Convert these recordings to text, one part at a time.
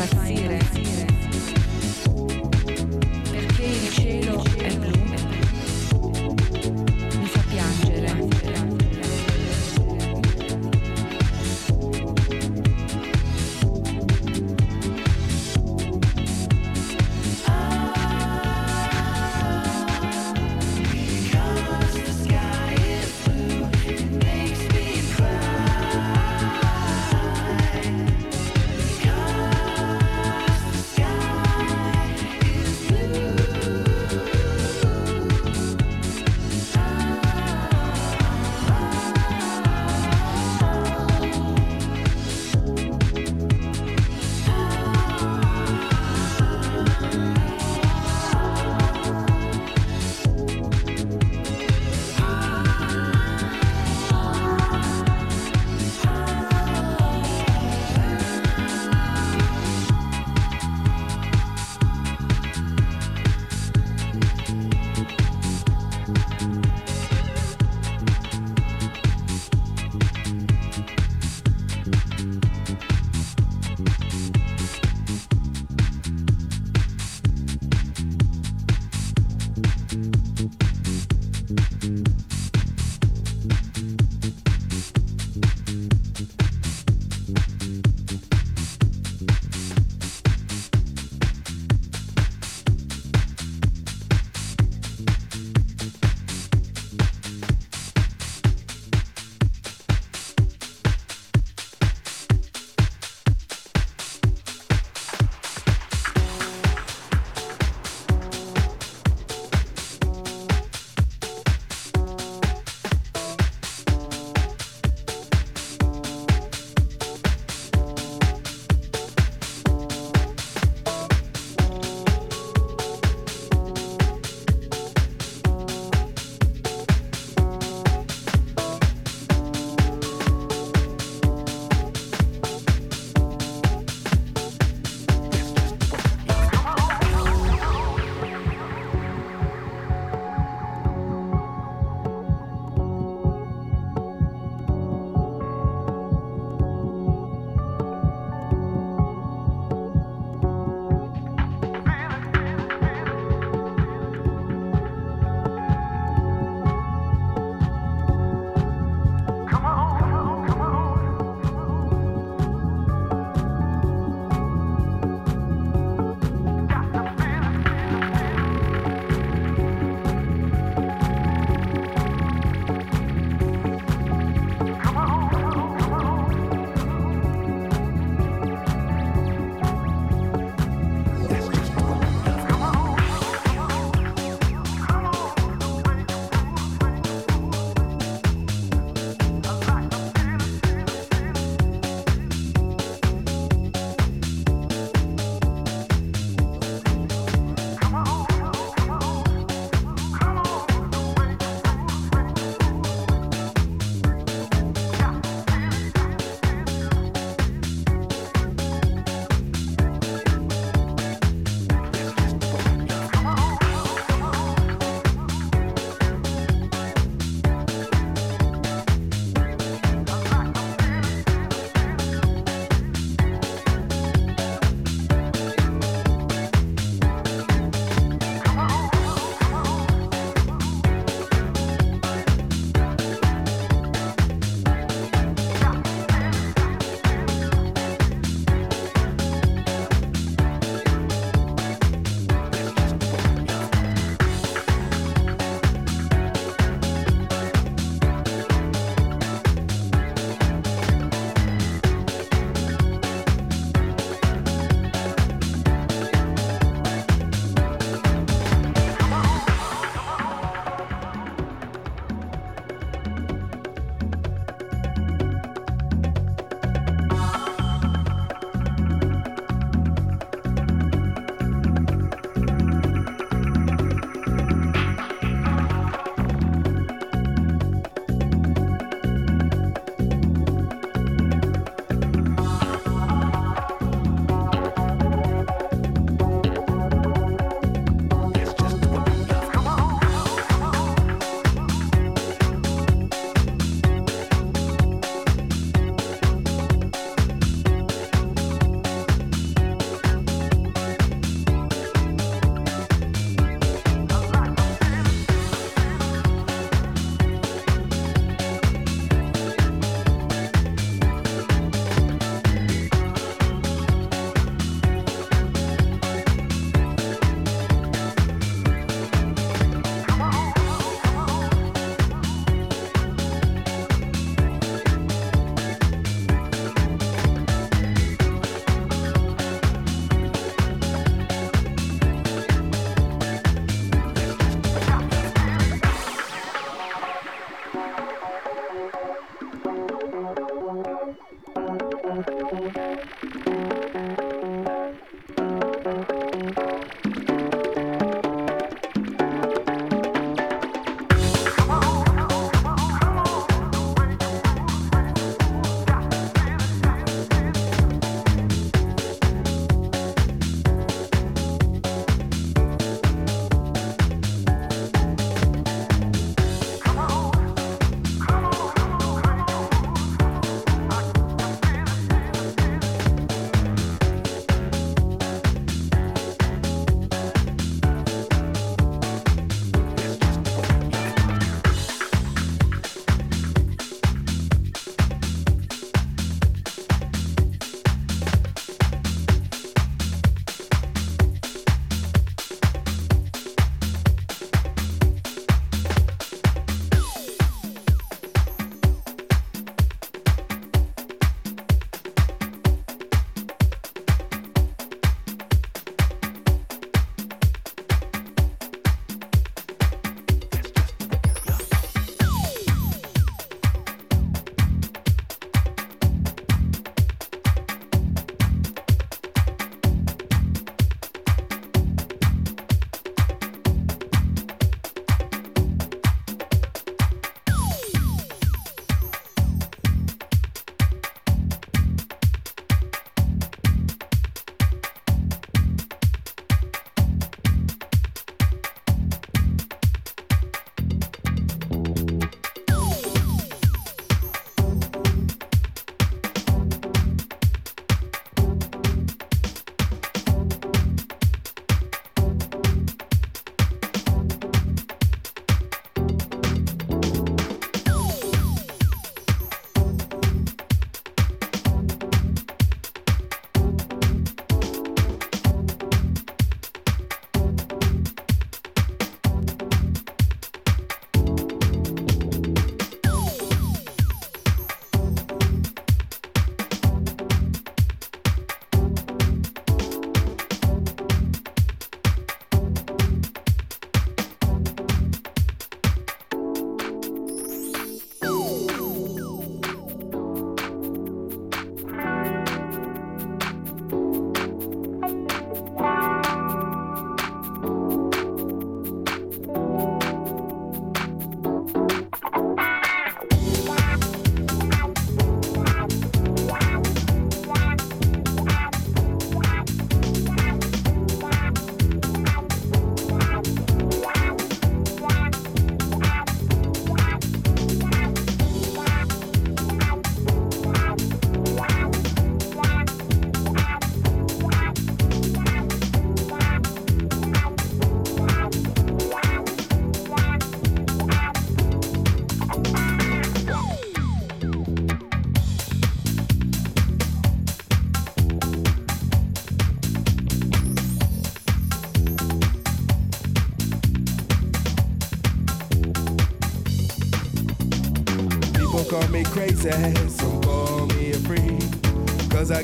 partire.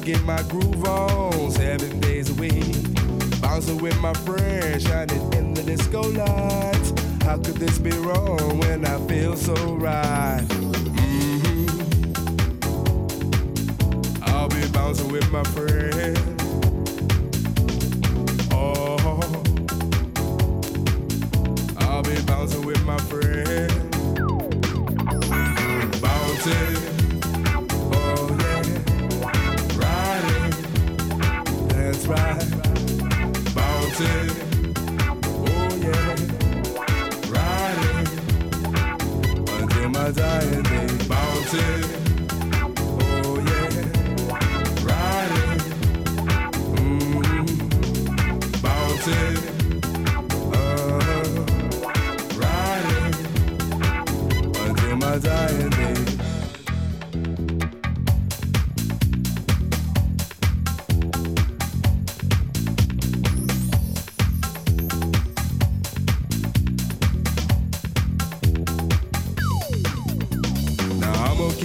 Get my groove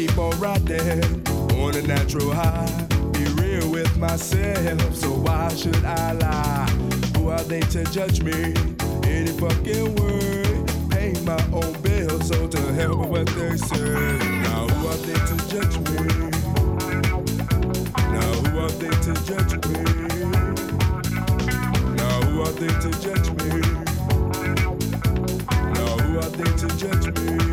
keep on riding on a natural high. Be real with myself, so why should I lie? Who are they to judge me? Any fucking word, pay my own bill, so to hell with what they say. Now who are they to judge me? Now who are they to judge me? Now who are they to judge me? Now who are they to judge me?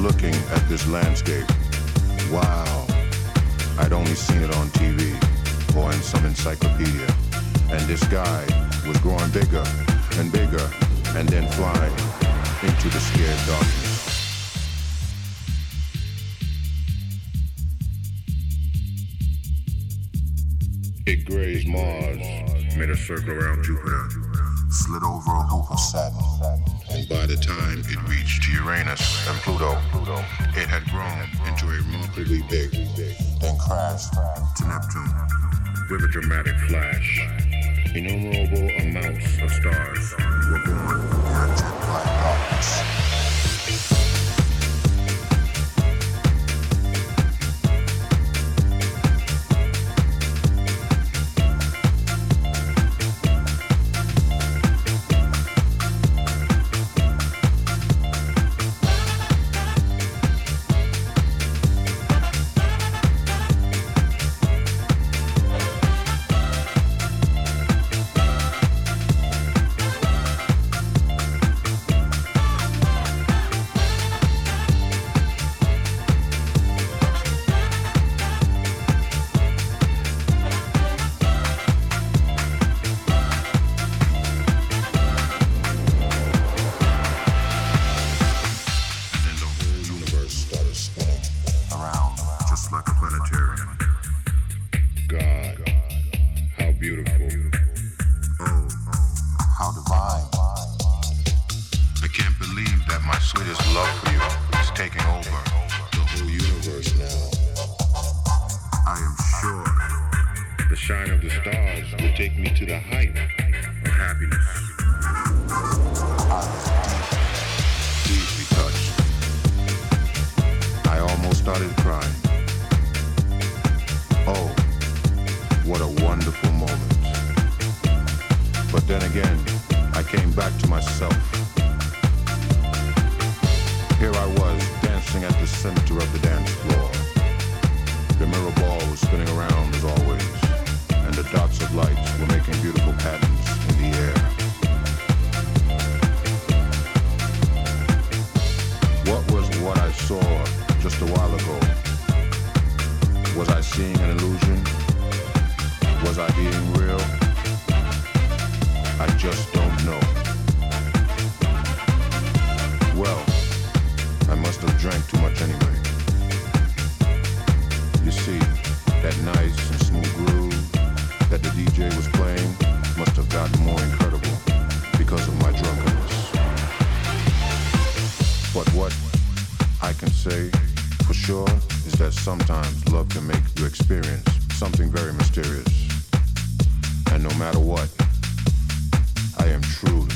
looking at this landscape. Wow, I'd only seen it on TV or in some encyclopedia. And this guy was growing bigger and bigger and then flying into the scared darkness. It grazed Mars, made a circle around Jupiter, slid over a hoop of by the time it reached Uranus and Pluto, it had grown into a remarkably big, then crashed to Neptune with a dramatic flash. Innumerable amounts of stars were born started crying. Oh, what a wonderful moment. But then again, I came back to myself. Here I was dancing at the center of the dance floor. The mirror ball was spinning around as always, and the dots of light were making beautiful patterns in the air. What was what I saw just a while ago? Was I seeing an illusion? Was I being real? I just don't know. Well, I must have drank too much anyway. You see, that nice and smooth groove that the DJ was playing must have gotten more incredible because of my drunkenness. But what I can say sure is that sometimes love can make you experience something very mysterious. And no matter what, I am truly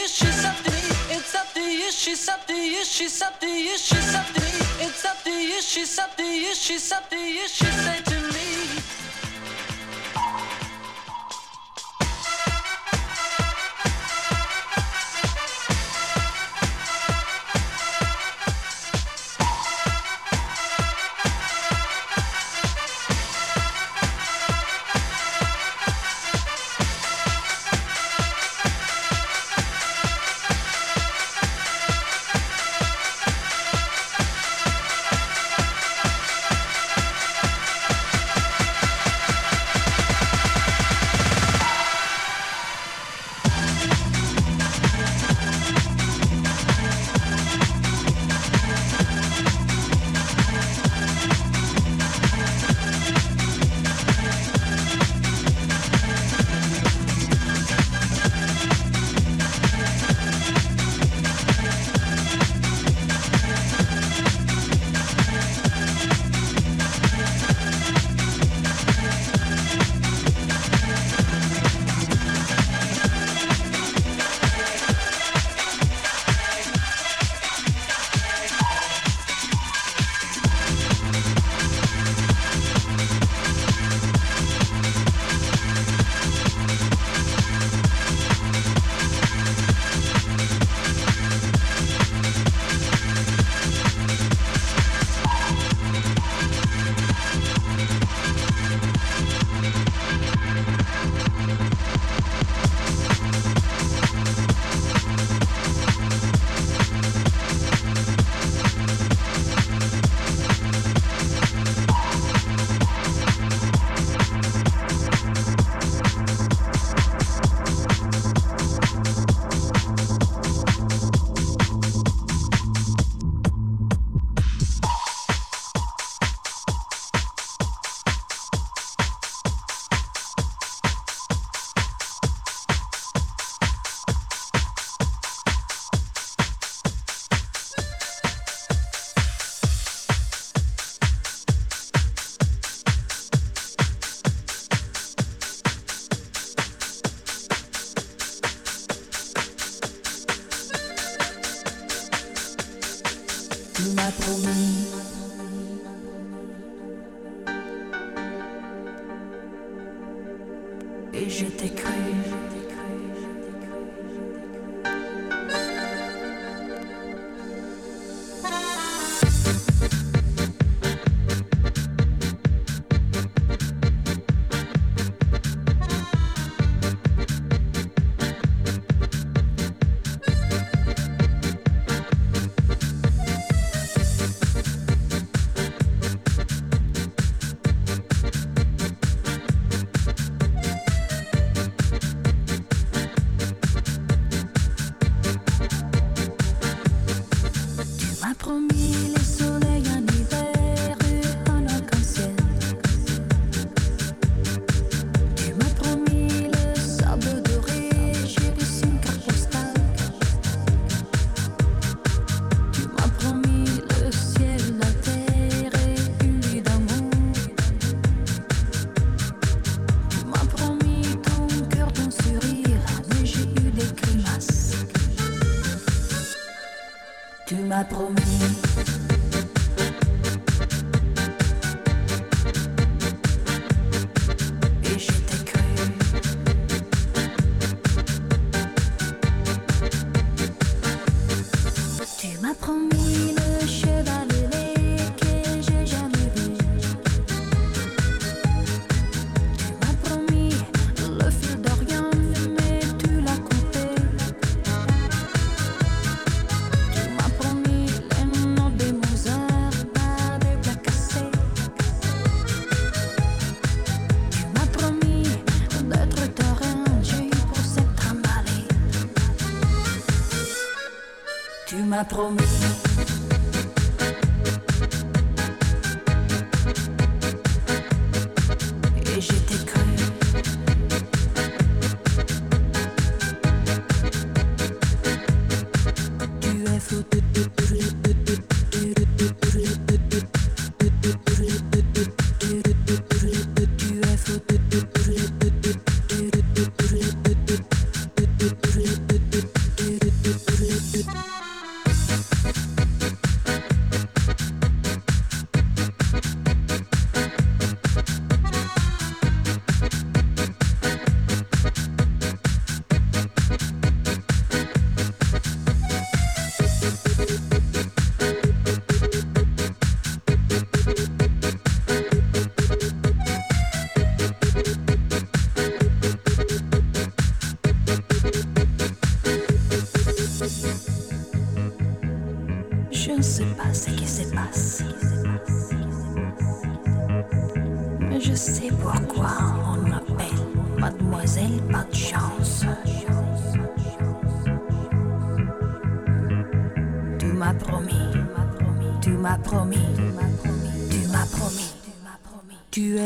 you, up to me. It's up to you, she's up to you, she's up to you, she's up to me. It's up to you, she's up to you, she's up to you, she said to me.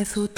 su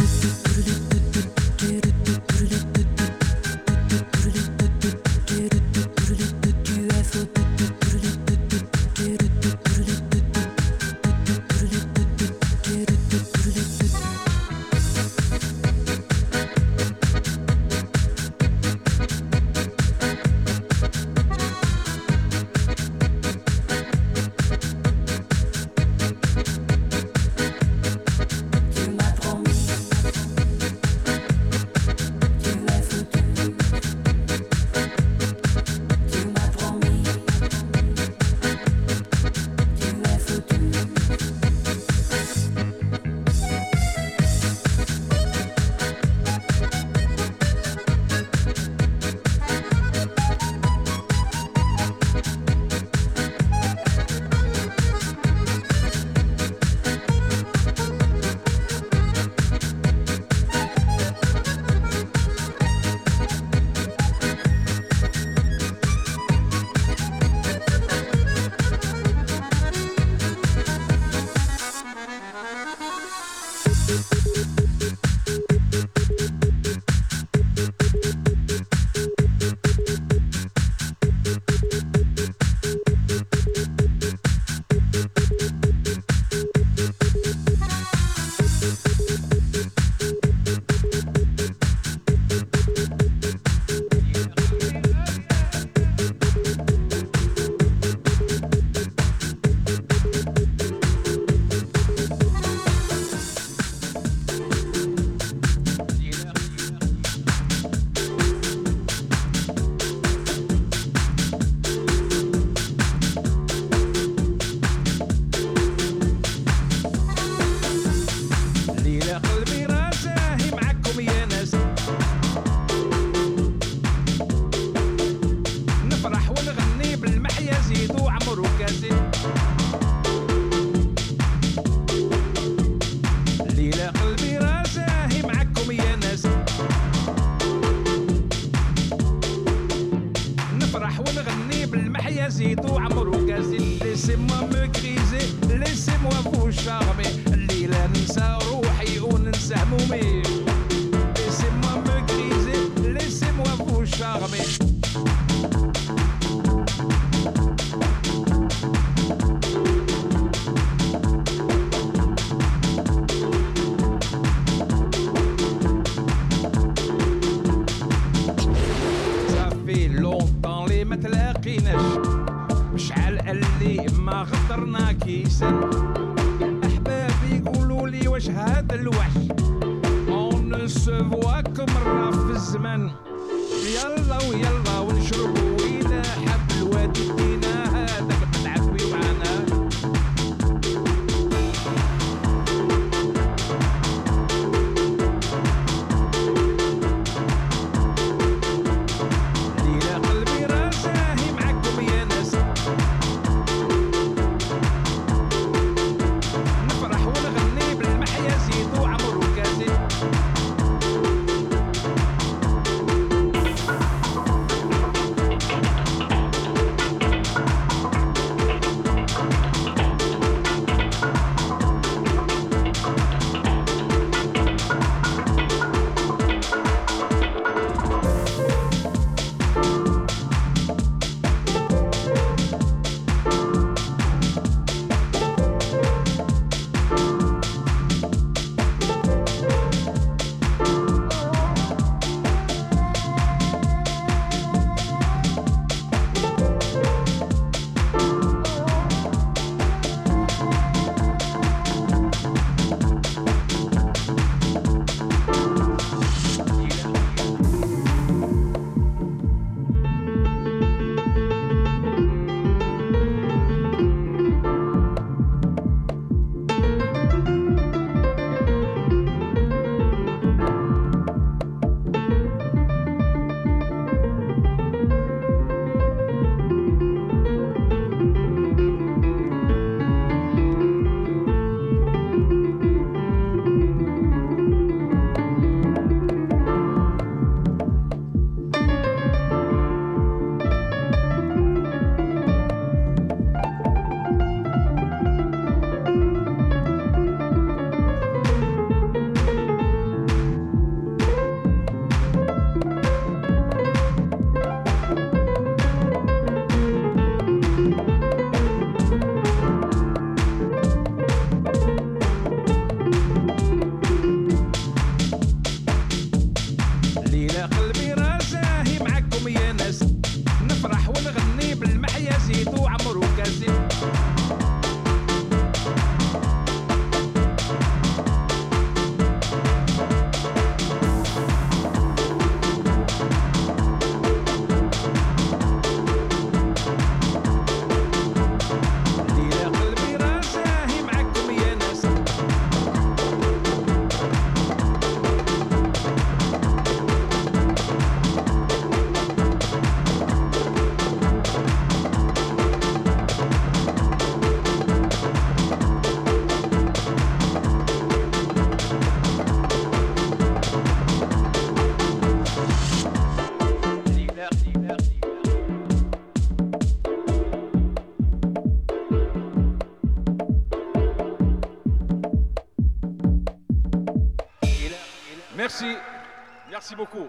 beaucoup.